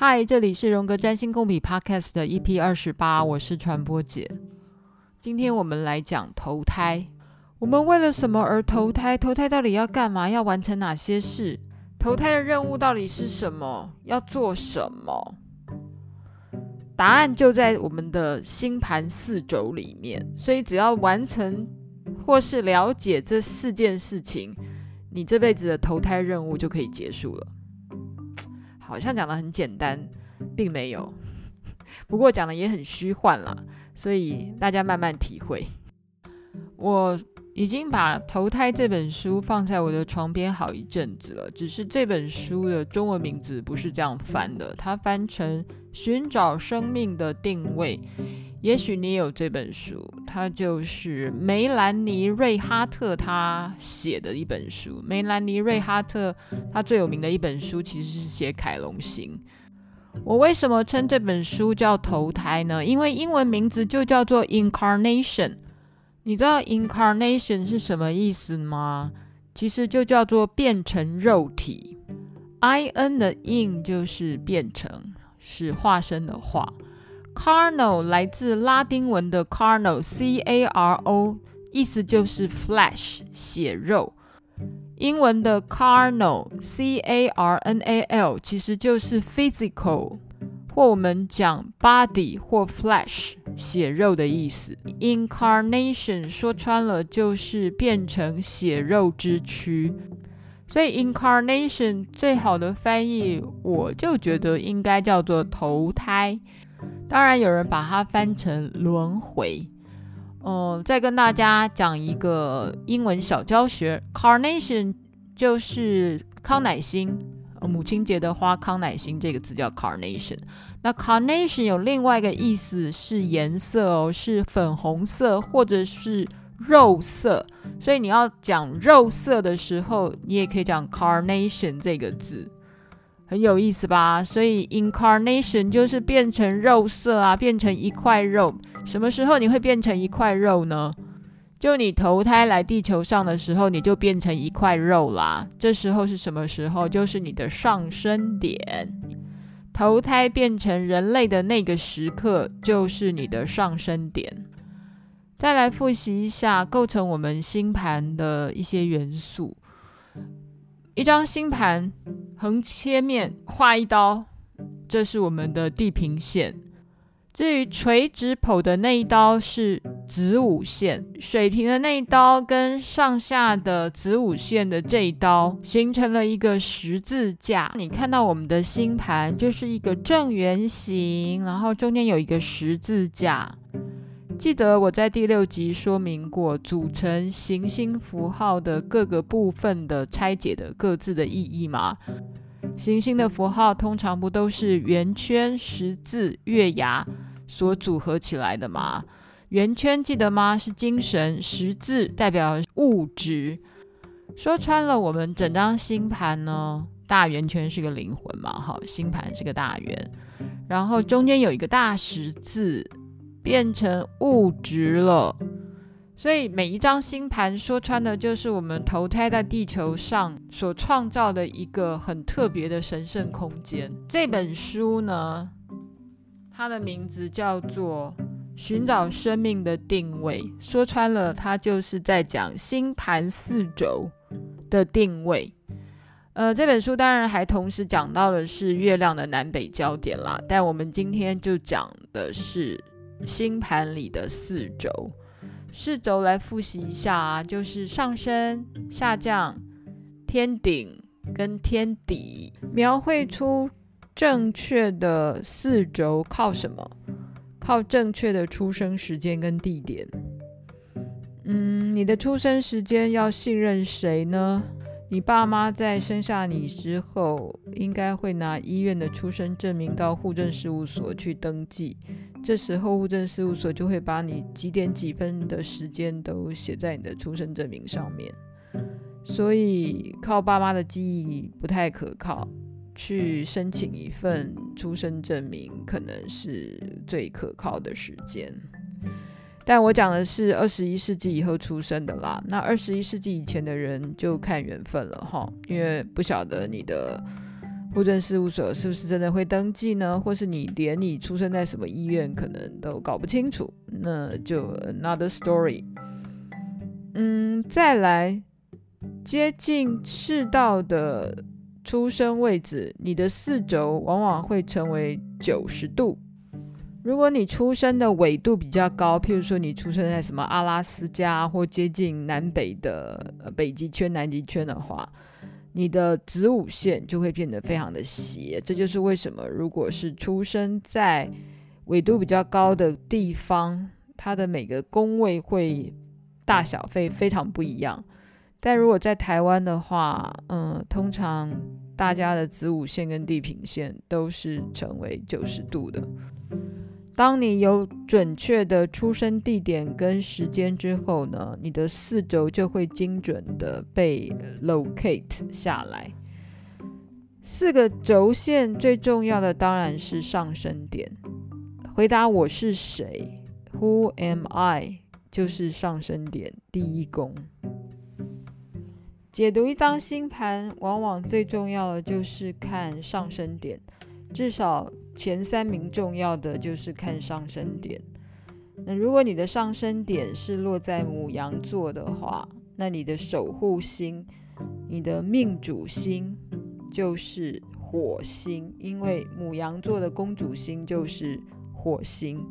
嗨，这里是荣格占星共笔 Podcast 的 EP 二十八，我是传播姐。今天我们来讲投胎。我们为了什么而投胎？投胎到底要干嘛？要完成哪些事？投胎的任务到底是什么？要做什么？答案就在我们的星盘四轴里面。所以只要完成或是了解这四件事情，你这辈子的投胎任务就可以结束了。好像讲得很简单，并没有。不过讲的也很虚幻啦，所以大家慢慢体会。我已经把《投胎》这本书放在我的床边好一阵子了，只是这本书的中文名字不是这样翻的，它翻成《寻找生命的定位》。也许你有这本书，它就是梅兰妮·瑞哈特他写的一本书。梅兰妮·瑞哈特他最有名的一本书其实是写凯龙星。我为什么称这本书叫投胎呢？因为英文名字就叫做 Incarnation。你知道 Incarnation 是什么意思吗？其实就叫做变成肉体。In 的 In 就是变成，是化身的化。Carnal 来自拉丁文的 carnal，c a r o，意思就是 flesh 血肉。英文的 carnal，C-A-R-N-A-L，其实就是 physical，或我们讲 body 或 flesh 血肉的意思。Incarnation 说穿了就是变成血肉之躯，所以 Incarnation 最好的翻译，我就觉得应该叫做投胎。当然，有人把它翻成轮回。嗯、呃，再跟大家讲一个英文小教学：carnation 就是康乃馨，母亲节的花，康乃馨这个字叫 carnation。那 carnation 有另外一个意思是颜色哦，是粉红色或者是肉色。所以你要讲肉色的时候，你也可以讲 carnation 这个字。很有意思吧？所以 incarnation 就是变成肉色啊，变成一块肉。什么时候你会变成一块肉呢？就你投胎来地球上的时候，你就变成一块肉啦。这时候是什么时候？就是你的上升点。投胎变成人类的那个时刻，就是你的上升点。再来复习一下构成我们星盘的一些元素。一张星盘横切面画一刀，这是我们的地平线。至于垂直剖的那一刀是子午线，水平的那一刀跟上下的子午线的这一刀形成了一个十字架。你看到我们的星盘就是一个正圆形，然后中间有一个十字架。记得我在第六集说明过组成行星符号的各个部分的拆解的各自的意义吗？行星的符号通常不都是圆圈、十字、月牙所组合起来的吗？圆圈记得吗？是精神，十字代表物质。说穿了，我们整张星盘呢，大圆圈是个灵魂嘛，好，星盘是个大圆，然后中间有一个大十字。变成物质了，所以每一张星盘说穿的，就是我们投胎在地球上所创造的一个很特别的神圣空间。这本书呢，它的名字叫做《寻找生命的定位》，说穿了，它就是在讲星盘四轴的定位。呃，这本书当然还同时讲到的是月亮的南北焦点啦，但我们今天就讲的是。星盘里的四轴，四轴来复习一下啊，就是上升、下降、天顶跟天底。描绘出正确的四轴靠什么？靠正确的出生时间跟地点。嗯，你的出生时间要信任谁呢？你爸妈在生下你之后，应该会拿医院的出生证明到户政事务所去登记。这时候户政事务所就会把你几点几分的时间都写在你的出生证明上面。所以靠爸妈的记忆不太可靠，去申请一份出生证明可能是最可靠的时间。但我讲的是二十一世纪以后出生的啦，那二十一世纪以前的人就看缘分了哈，因为不晓得你的户政事务所是不是真的会登记呢？或是你连你出生在什么医院可能都搞不清楚，那就 another story。嗯，再来接近赤道的出生位置，你的四轴往往会成为九十度。如果你出生的纬度比较高，譬如说你出生在什么阿拉斯加或接近南北的北极圈、南极圈的话，你的子午线就会变得非常的斜。这就是为什么，如果是出生在纬度比较高的地方，它的每个宫位会大小会非常不一样。但如果在台湾的话，嗯，通常大家的子午线跟地平线都是成为九十度的。当你有准确的出生地点跟时间之后呢，你的四轴就会精准的被 locate 下来。四个轴线最重要的当然是上升点。回答我是谁？Who am I？就是上升点第一宫。解读一张星盘，往往最重要的就是看上升点。至少前三名重要的就是看上升点。那如果你的上升点是落在母羊座的话，那你的守护星、你的命主星就是火星，因为母羊座的公主星就是火星。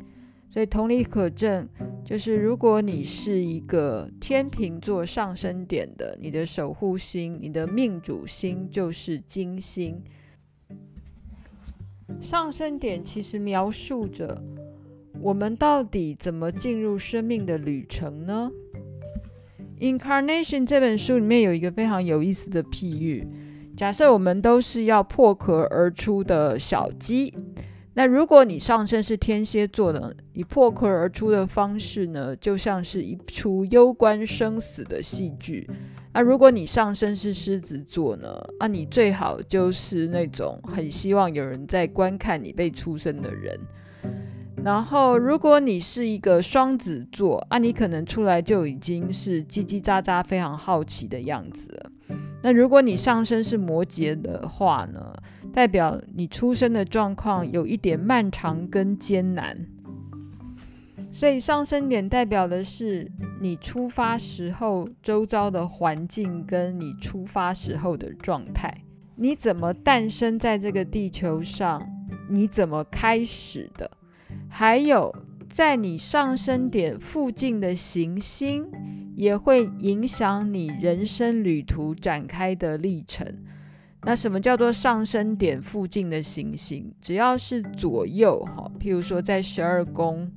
所以同理可证，就是如果你是一个天秤座上升点的，你的守护星、你的命主星就是金星。上升点其实描述着我们到底怎么进入生命的旅程呢？《Incarnation》这本书里面有一个非常有意思的譬喻：假设我们都是要破壳而出的小鸡，那如果你上升是天蝎座的，你破壳而出的方式呢，就像是一出攸关生死的戏剧。那、如果你上升是狮子座呢？啊，你最好就是那种很希望有人在观看你被出生的人。然后，如果你是一个双子座，啊，你可能出来就已经是叽叽喳喳、非常好奇的样子了。那如果你上升是摩羯的话呢，代表你出生的状况有一点漫长跟艰难。所以上升点代表的是你出发时候周遭的环境，跟你出发时候的状态。你怎么诞生在这个地球上？你怎么开始的？还有在你上升点附近的行星，也会影响你人生旅途展开的历程。那什么叫做上升点附近的行星？只要是左右，哈，譬如说在十二宫。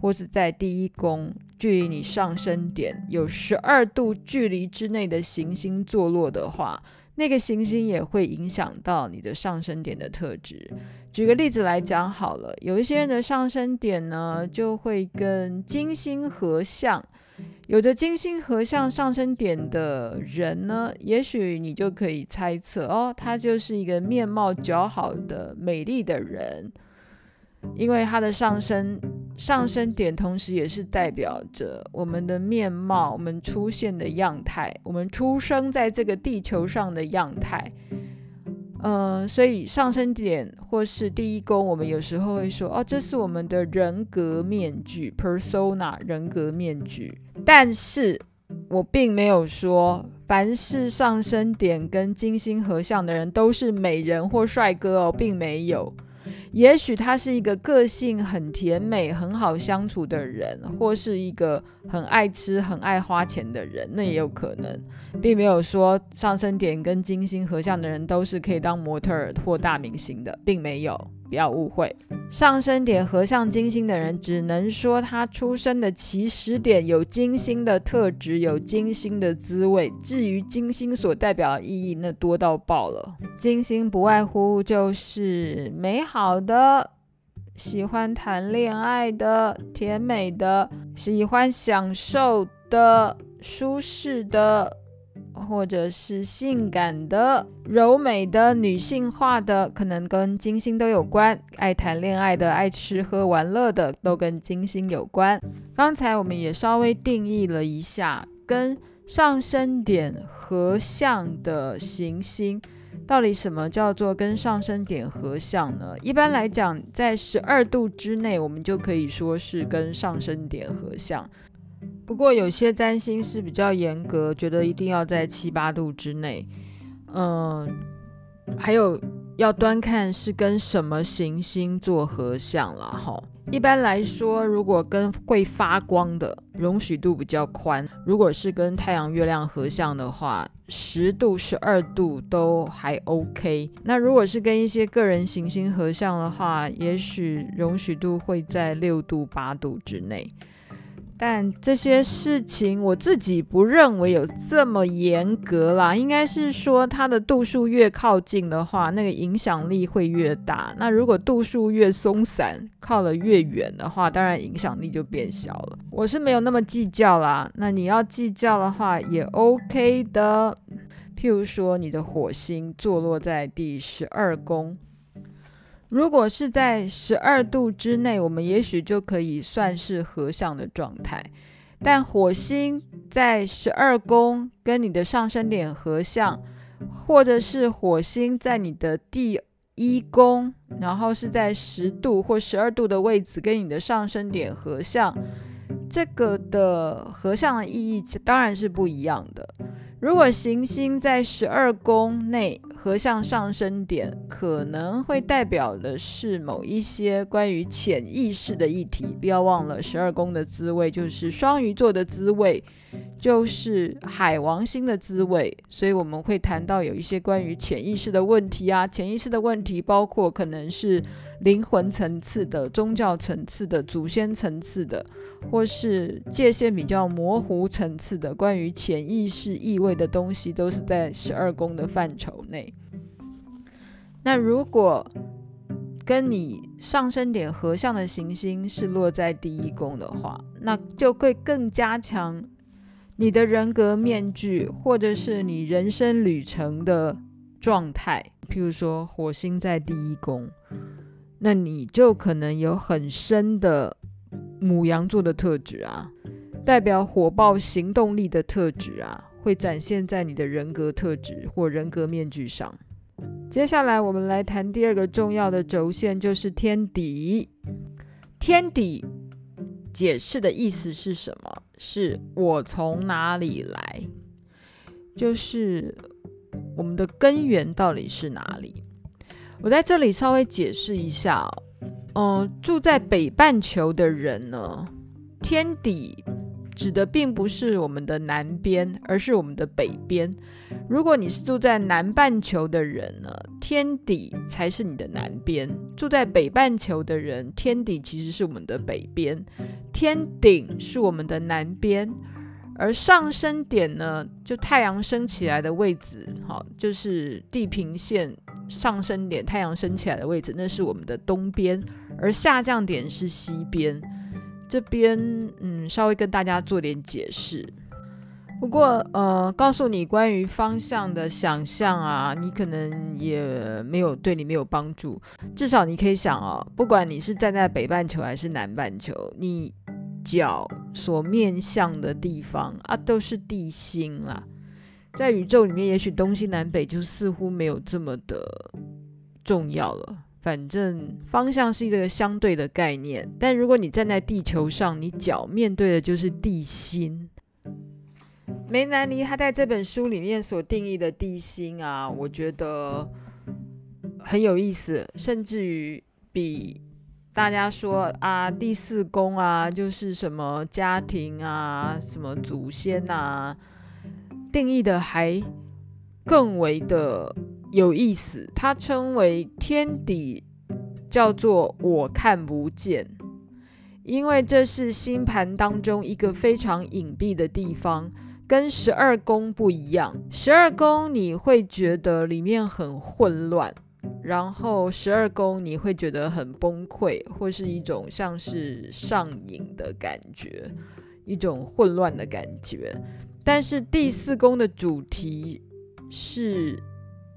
或是在第一宫，距离你上升点有十二度距离之内的行星坐落的话，那个行星也会影响到你的上升点的特质。举个例子来讲好了，有一些人的上升点呢，就会跟金星合相。有着金星合相上升点的人呢，也许你就可以猜测哦，他就是一个面貌姣好的美丽的人。因为他的上升上升点，同时也是代表着我们的面貌，我们出现的样态，我们出生在这个地球上的样态。嗯、所以上升点或是第一宫，我们有时候会说，哦，这是我们的人格面具 （persona） 人格面具。但是我并没有说，凡是上升点跟金星合相的人都是美人或帅哥哦，并没有。也许他是一个个性很甜美、很好相处的人，或是一个很爱吃、很爱花钱的人，那也有可能，并没有说上升点跟金星合相的人都是可以当模特儿或大明星的，并没有。不要误会，上升点合相金星的人，只能说他出生的起始点有金星的特质，有金星的滋味。至于金星所代表的意义，那多到爆了。金星不外乎就是美好的、喜欢谈恋爱的、甜美的、喜欢享受的、舒适的。或者是性感的、柔美的、女性化的，可能跟金星都有关。爱谈恋爱的、爱吃喝玩乐的，都跟金星有关。刚才我们也稍微定义了一下，跟上升点合相的行星，到底什么叫做跟上升点合相呢？一般来讲，在十二度之内，我们就可以说是跟上升点合相。不过有些占星是比较严格，觉得一定要在七八度之内。嗯，还有要端看是跟什么行星做合相了哈。一般来说，如果跟会发光的，容许度比较宽。如果是跟太阳、月亮合相的话，十度、十二度都还 OK。那如果是跟一些个人行星合相的话，也许容许度会在六度、八度之内。但这些事情我自己不认为有这么严格啦，应该是说它的度数越靠近的话，那个影响力会越大。那如果度数越松散，靠得越远的话，当然影响力就变小了。我是没有那么计较啦。那你要计较的话也 OK 的，譬如说你的火星坐落在第十二宫。如果是在十二度之内，我们也许就可以算是合相的状态。但火星在十二宫跟你的上升点合相，或者是火星在你的第一宫，然后是在十度或十二度的位置跟你的上升点合相，这个的合相的意义当然是不一样的。如果行星在十二宫内合向上升点，可能会代表的是某一些关于潜意识的议题。不要忘了，十二宫的滋味就是双鱼座的滋味，就是海王星的滋味。所以我们会谈到有一些关于潜意识的问题啊，潜意识的问题包括可能是。灵魂层次的、宗教层次的、祖先层次的，或是界限比较模糊层次的，关于潜意识意味的东西，都是在十二宫的范畴内。那如果跟你上升点合相的行星是落在第一宫的话，那就会更加强你的人格面具，或者是你人生旅程的状态。譬如说，火星在第一宫。那你就可能有很深的母羊座的特质啊，代表火爆行动力的特质啊，会展现在你的人格特质或人格面具上。接下来我们来谈第二个重要的轴线，就是天底。天底解释的意思是什么？是我从哪里来？就是我们的根源到底是哪里？我在这里稍微解释一下哦，嗯，住在北半球的人呢，天底指的并不是我们的南边，而是我们的北边。如果你是住在南半球的人呢，天底才是你的南边；住在北半球的人，天底其实是我们的北边，天顶是我们的南边，而上升点呢，就太阳升起来的位置，好，就是地平线。上升点，太阳升起来的位置，那是我们的东边；而下降点是西边。这边，嗯，稍微跟大家做点解释。不过，呃，告诉你关于方向的想象啊，你可能也没有对你没有帮助。至少你可以想哦，不管你是站在北半球还是南半球，你脚所面向的地方啊，都是地心啦。在宇宙里面，也许东西南北就似乎没有这么的重要了。反正方向是一个相对的概念。但如果你站在地球上，你脚面对的就是地心。梅南尼他在这本书里面所定义的地心啊，我觉得很有意思，甚至于比大家说啊第四宫啊就是什么家庭啊，什么祖先啊。定义的还更为的有意思，它称为天底，叫做我看不见，因为这是星盘当中一个非常隐蔽的地方，跟十二宫不一样。十二宫你会觉得里面很混乱，然后十二宫你会觉得很崩溃，或是一种像是上瘾的感觉，一种混乱的感觉。但是第四宫的主题是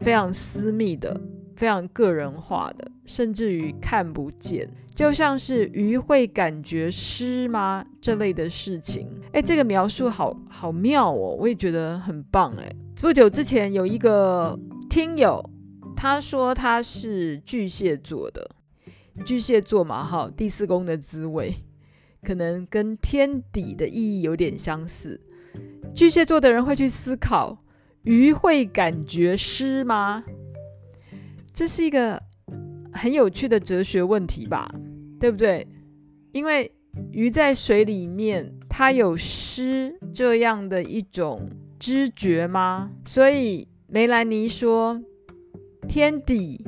非常私密的、非常个人化的，甚至于看不见，就像是鱼会感觉湿吗？这类的事情。哎，这个描述好好妙哦，我也觉得很棒。哎，不久之前有一个听友他说他是巨蟹座的，巨蟹座嘛，哈，第四宫的滋味可能跟天底的意义有点相似。巨蟹座的人会去思考：鱼会感觉湿吗？这是一个很有趣的哲学问题吧，对不对？因为鱼在水里面，它有湿这样的一种知觉吗？所以梅兰妮说，天底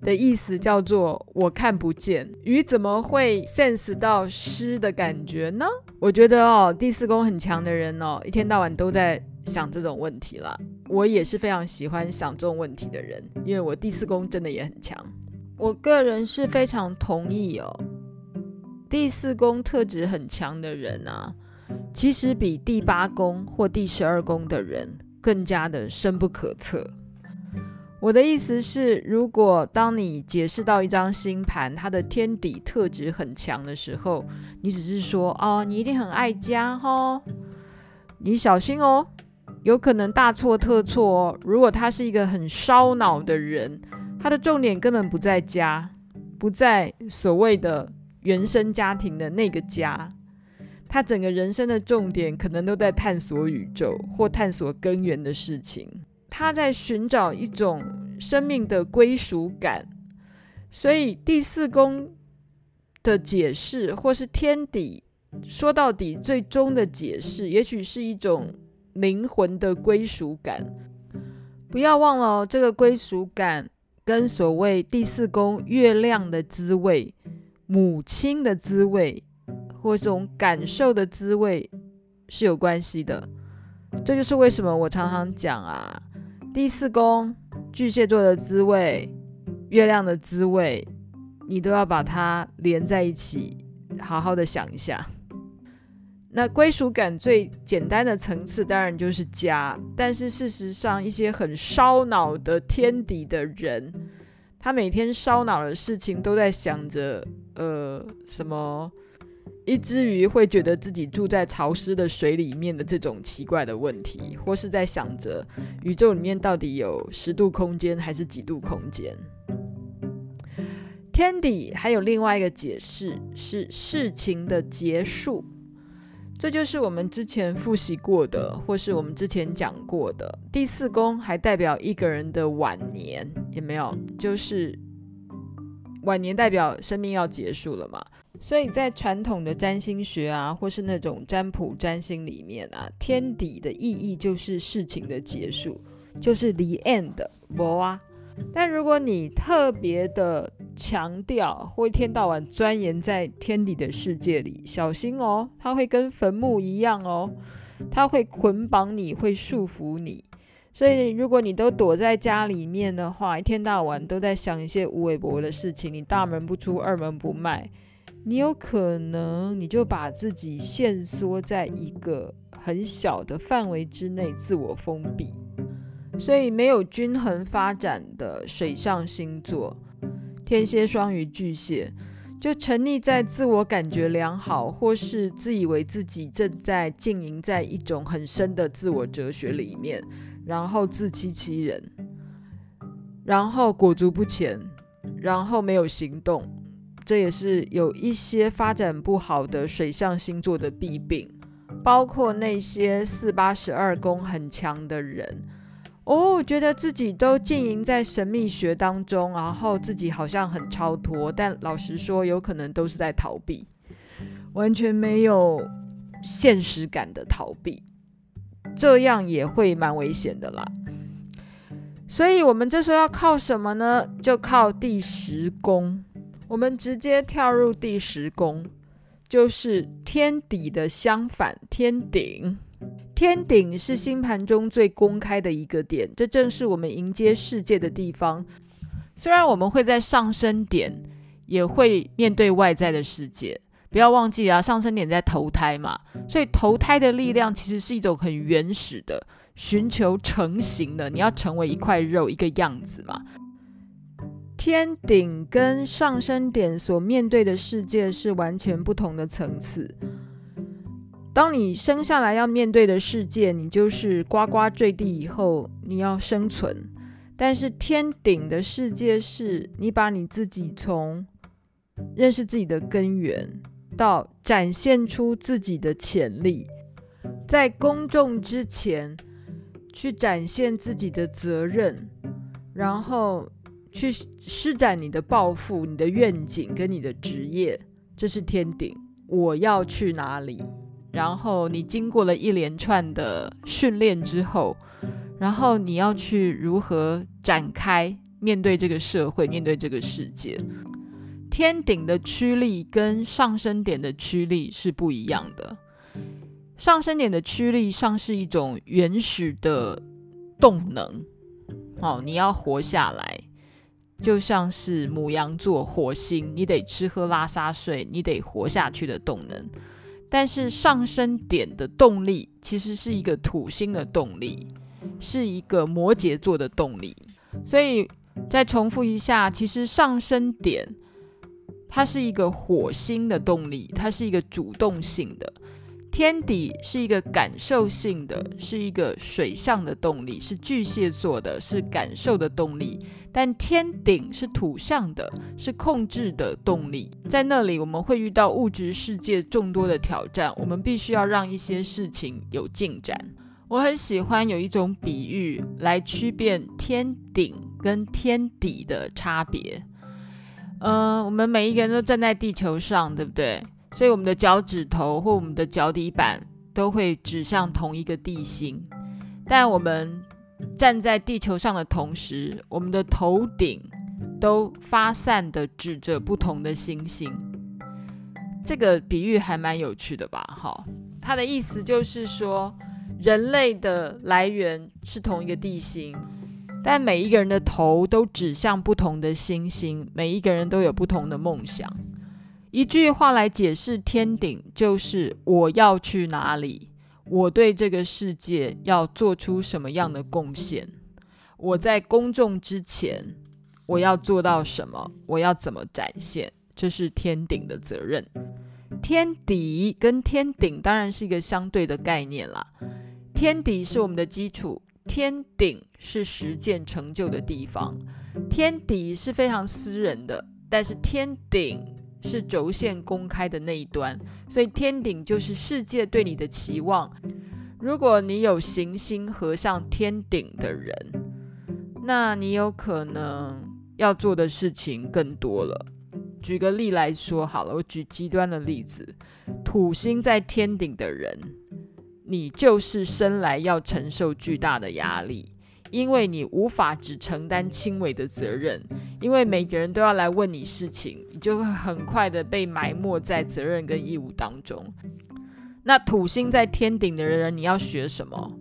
的意思叫做我看不见，鱼怎么会 sense 到湿的感觉呢？我觉得哦，第四宫很强的人哦，一天到晚都在想这种问题啦。我也是非常喜欢想这种问题的人，因为我第四宫真的也很强。我个人是非常同意哦，第四宫特质很强的人啊，其实比第八宫或第十二宫的人更加的深不可测。我的意思是，如果当你解释到一张星盘，它的天底特质很强的时候，你只是说哦，你一定很爱家哦，你小心哦，有可能大错特错哦。如果他是一个很烧脑的人，他的重点根本不在家，不在所谓的原生家庭的那个家，他整个人生的重点可能都在探索宇宙或探索根源的事情。他在寻找一种生命的归属感，所以第四宫的解释，或是天底，说到底最终的解释，也许是一种灵魂的归属感。不要忘了，这个归属感跟所谓第四宫月亮的滋味、母亲的滋味，或这种感受的滋味是有关系的。这就是为什么我常常讲啊。第四宫巨蟹座的滋味，月亮的滋味，你都要把它连在一起，好好的想一下。那归属感最简单的层次当然就是家，但是事实上，一些很烧脑的天敌的人，他每天烧脑的事情都在想着，呃，什么？一只鱼会觉得自己住在潮湿的水里面的这种奇怪的问题，或是在想着宇宙里面到底有十度空间还是几度空间？天底还有另外一个解释是事情的结束，这就是我们之前复习过的，或是我们之前讲过的。第四宫还代表一个人的晚年，有没有？就是晚年代表生命要结束了嘛？所以在传统的占星学啊，或是那种占卜占星里面啊，天底的意义就是事情的结束，就是 the end，不啊。但如果你特别的强调，或一天到晚钻研在天底的世界里，小心哦，它会跟坟墓一样哦，它会捆绑你，会束缚你。所以如果你都躲在家里面的话，一天到晚都在想一些无微博的事情，你大门不出，二门不迈。你有可能你就把自己限缩在一个很小的范围之内，自我封闭。所以没有均衡发展的水象星座，天蝎、双鱼、巨蟹，就沉溺在自我感觉良好，或是自以为自己正在经营在一种很深的自我哲学里面，然后自欺欺人，然后裹足不前，然后没有行动。这也是有一些发展不好的水象星座的弊病，包括那些四八十二宫很强的人，哦，觉得自己都浸淫在神秘学当中，然后自己好像很超脱，但老实说，有可能都是在逃避，完全没有现实感的逃避，这样也会蛮危险的啦。所以，我们这时候要靠什么呢？就靠第十宫。我们直接跳入第十宫，就是天底的相反，天顶。天顶是星盘中最公开的一个点，这正是我们迎接世界的地方。虽然我们会在上升点，也会面对外在的世界。不要忘记啊，上升点在投胎嘛，所以投胎的力量其实是一种很原始的，寻求成型的，你要成为一块肉，一个样子嘛。天顶跟上升点所面对的世界是完全不同的层次。当你生下来要面对的世界，你就是呱呱坠地以后，你要生存。但是天顶的世界是你把你自己从认识自己的根源到展现出自己的潜力，在公众之前去展现自己的责任，然后去施展你的抱负、你的愿景跟你的职业，这是天顶。我要去哪里？然后你经过了一连串的训练之后，然后你要去如何展开面对这个社会，面对这个世界？天顶的驱力跟上升点的驱力是不一样的。上升点的驱力像是一种原始的动能，哦，你要活下来，就像是母羊座火星，你得吃喝拉撒睡，你得活下去的动能。但是上升点的动力其实是一个土星的动力，是一个摩羯座的动力。所以再重复一下，其实上升点它是一个火星的动力，它是一个主动性的；天底是一个感受性的，是一个水象的动力，是巨蟹座的，是感受的动力。但天顶是土象的，是控制的动力，在那里我们会遇到物质世界众多的挑战，我们必须要让一些事情有进展。我很喜欢有一种比喻来区别天顶跟天底的差别。嗯、我们每一个人都站在地球上，对不对？所以我们的脚趾头或我们的脚底板都会指向同一个地心，但我们。站在地球上的同时，我们的头顶都发散的指着不同的星星。这个比喻还蛮有趣的吧？哈，它的意思就是说，人类的来源是同一个地心，但每一个人的头都指向不同的星星，每一个人都有不同的梦想。一句话来解释天顶，就是我要去哪里。我对这个世界要做出什么样的贡献？我在公众之前，我要做到什么？我要怎么展现？这是天顶的责任。天底跟天顶当然是一个相对的概念啦。天底是我们的基础，天顶是实践成就的地方。天底是非常私人的，但是天顶。是轴线公开的那一端，所以天顶就是世界对你的期望。如果你有行星合上天顶的人，那你有可能要做的事情更多了。举个例来说好了，我举极端的例子，土星在天顶的人，你就是生来要承受巨大的压力。因为你无法只承担轻微的责任，因为每个人都要来问你事情，就会很快的被埋没在责任跟义务当中。那土星在天顶的人，你要学什么？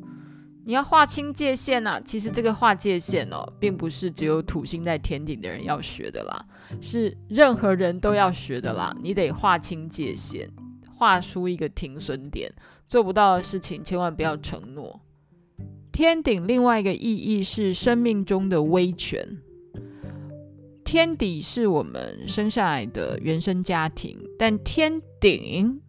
你要划清界限啊！其实这个划界限哦，并不是只有土星在天顶的人要学的啦，是任何人都要学的啦。你得划清界限，画出一个停损点，做不到的事情千万不要承诺。天顶另外一个意义是生命中的威权。天底是我们生下来的原生家庭，但天顶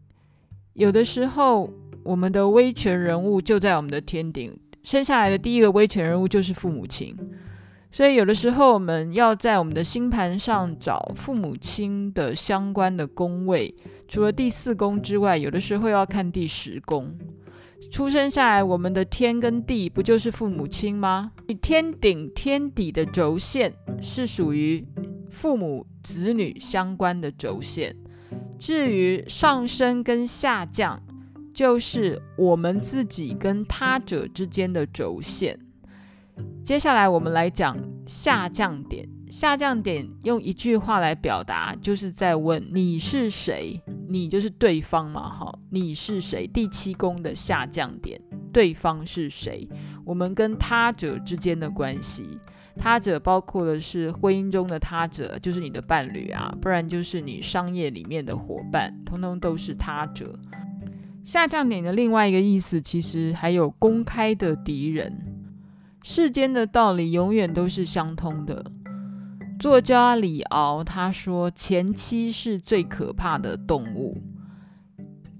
有的时候我们的威权人物就在我们的天顶。生下来的第一个威权人物就是父母亲，所以有的时候我们要在我们的星盘上找父母亲的相关的宫位，除了第四宫之外，有的时候要看第十宫。出生下来，我们的天跟地不就是父母亲吗？天顶天底的轴线是属于父母子女相关的轴线，至于上升跟下降，就是我们自己跟他者之间的轴线。接下来我们来讲下降点。下降点用一句话来表达，就是在问你是谁？你就是对方嘛，哈，你是谁？第七宫的下降点，对方是谁？我们跟他者之间的关系，他者包括的是婚姻中的他者，就是你的伴侣啊，不然就是你商业里面的伙伴，通通都是他者。下降点的另外一个意思，其实还有公开的敌人。世间的道理永远都是相通的。作家李敖他说：“前妻是最可怕的动物。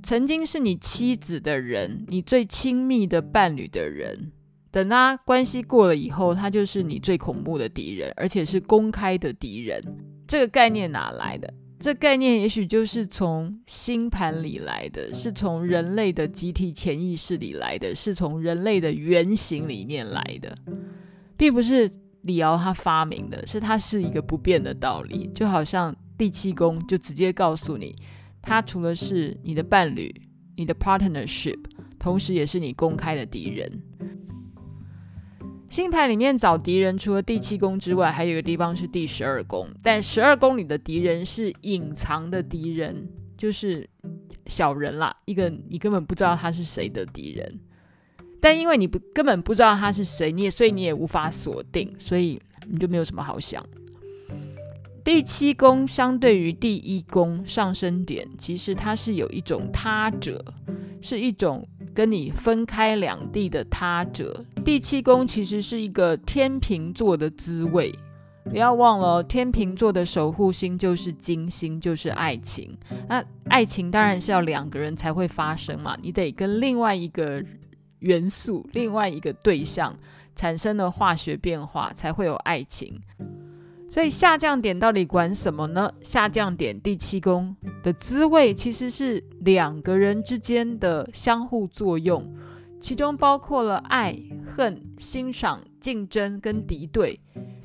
曾经是你妻子的人，你最亲密的伴侣的人，等他关系过了以后，他就是你最恐怖的敌人，而且是公开的敌人。这个概念哪来的？这概念也许就是从星盘里来的，是从人类的集体潜意识里来的，是从人类的原型里面来的，并不是李敖他发明的，是它是一个不变的道理。就好像第七宫就直接告诉你，他除了是你的伴侣、你的 partnership，同时也是你公开的敌人。星盘里面找敌人，除了第七宫之外，还有一个地方是第十二宫。但十二宫里的敌人是隐藏的敌人，就是小人啦，一个你根本不知道他是谁的敌人。但因为你不根本不知道他是谁，你也所以你也无法锁定，所以你就没有什么好想。第七宫相对于第一宫上升点，其实它是有一种他者，是一种。跟你分开两地的他者，第七宫其实是一个天秤座的滋味。不要忘了，天秤座的守护星就是金星，就是爱情。那爱情当然是要两个人才会发生嘛，你得跟另外一个元素、另外一个对象产生了化学变化，才会有爱情。所以下降点到底管什么呢？下降点第七宫的滋味其实是两个人之间的相互作用，其中包括了爱、恨、欣赏、竞争跟敌对，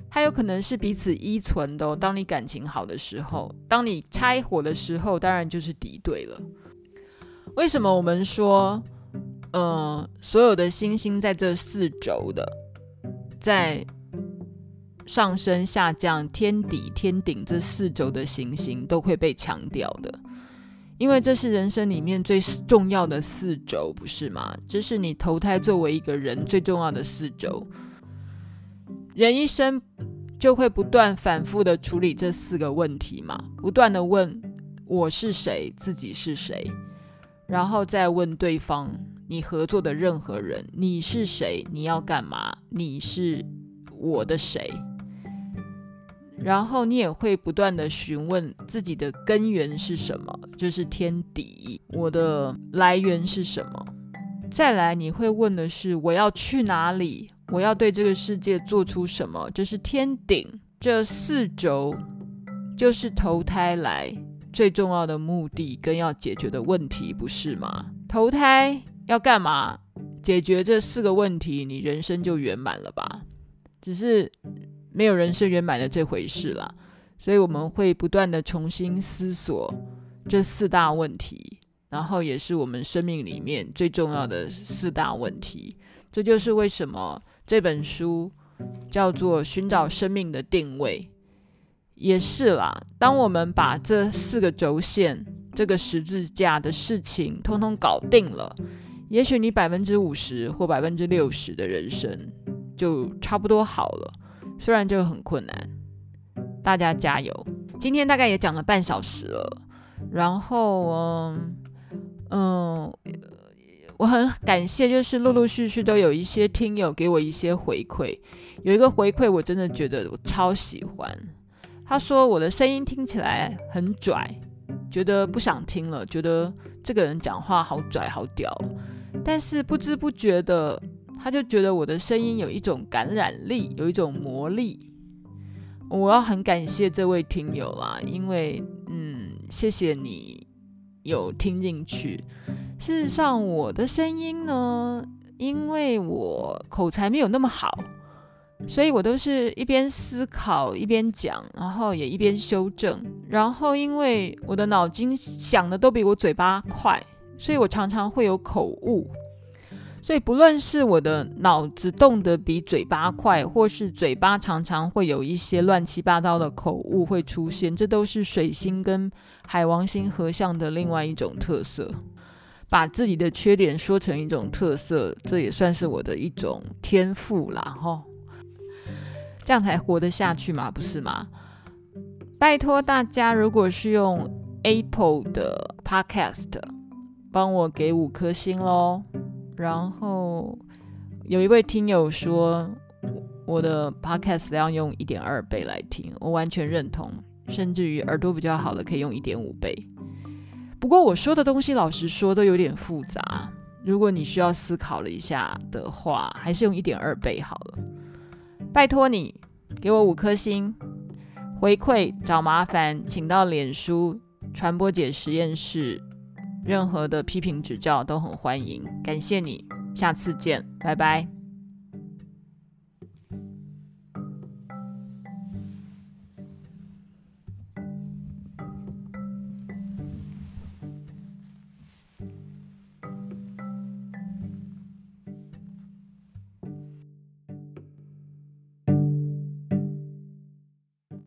它有可能是彼此依存的哦。当你感情好的时候，当你拆伙的时候，当然就是敌对了。为什么我们说，呃，所有的星星在这四轴的，在上升、下降、天底、天顶这四轴的行星都会被强调的，因为这是人生里面最重要的四轴，不是吗？这是你投胎作为一个人最重要的四轴。人一生就会不断反复的处理这四个问题嘛，不断的问我是谁，自己是谁，然后再问对方，你合作的任何人，你是谁？你要干嘛？你是我的谁？然后你也会不断地询问自己的根源是什么，就是天底，我的来源是什么？再来你会问的是我要去哪里？我要对这个世界做出什么？就是天顶，这四轴就是投胎来最重要的目的跟要解决的问题，不是吗？投胎要干嘛？解决这四个问题，你人生就圆满了吧？只是。没有人生圆满的这回事啦，所以我们会不断的重新思索这四大问题，然后也是我们生命里面最重要的四大问题。这就是为什么这本书叫做《寻找生命的定位》，也是啦。当我们把这四个轴线、这个十字架的事情通通搞定了，也许你百分之五十或百分之六十的人生就差不多好了。虽然就很困难，大家加油！今天大概也讲了半小时了，然后嗯嗯，我很感谢，就是陆陆续续都有一些听友给我一些回馈，有一个回馈我真的觉得我超喜欢，他说我的声音听起来很拽，觉得不想听了，觉得这个人讲话好拽好屌，但是不知不觉的。他就觉得我的声音有一种感染力，有一种魔力。我要很感谢这位听友啦，因为嗯，谢谢你有听进去。事实上，我的声音呢，因为我口才没有那么好，所以我都是一边思考一边讲，然后也一边修正。然后因为我的脑筋想的都比我嘴巴快，所以我常常会有口误。所以，不论是我的脑子动得比嘴巴快，或是嘴巴常常会有一些乱七八糟的口误会出现，这都是水星跟海王星合相的另外一种特色。把自己的缺点说成一种特色，这也算是我的一种天赋啦，吼，这样才活得下去嘛，不是吗？拜托大家，如果是用 Apple 的 Podcast，帮我给五颗星喽。然后有一位听友说，我的 podcast 要用一点二倍来听，我完全认同，甚至于耳朵比较好的可以用一点五倍。不过我说的东西，老实说都有点复杂。如果你需要思考了一下的话，还是用一点二倍好了。拜托你给我五颗星，回馈找麻烦，请到脸书传播姐实验室，任何的批评指教都很欢迎。感谢你，下次见，拜拜。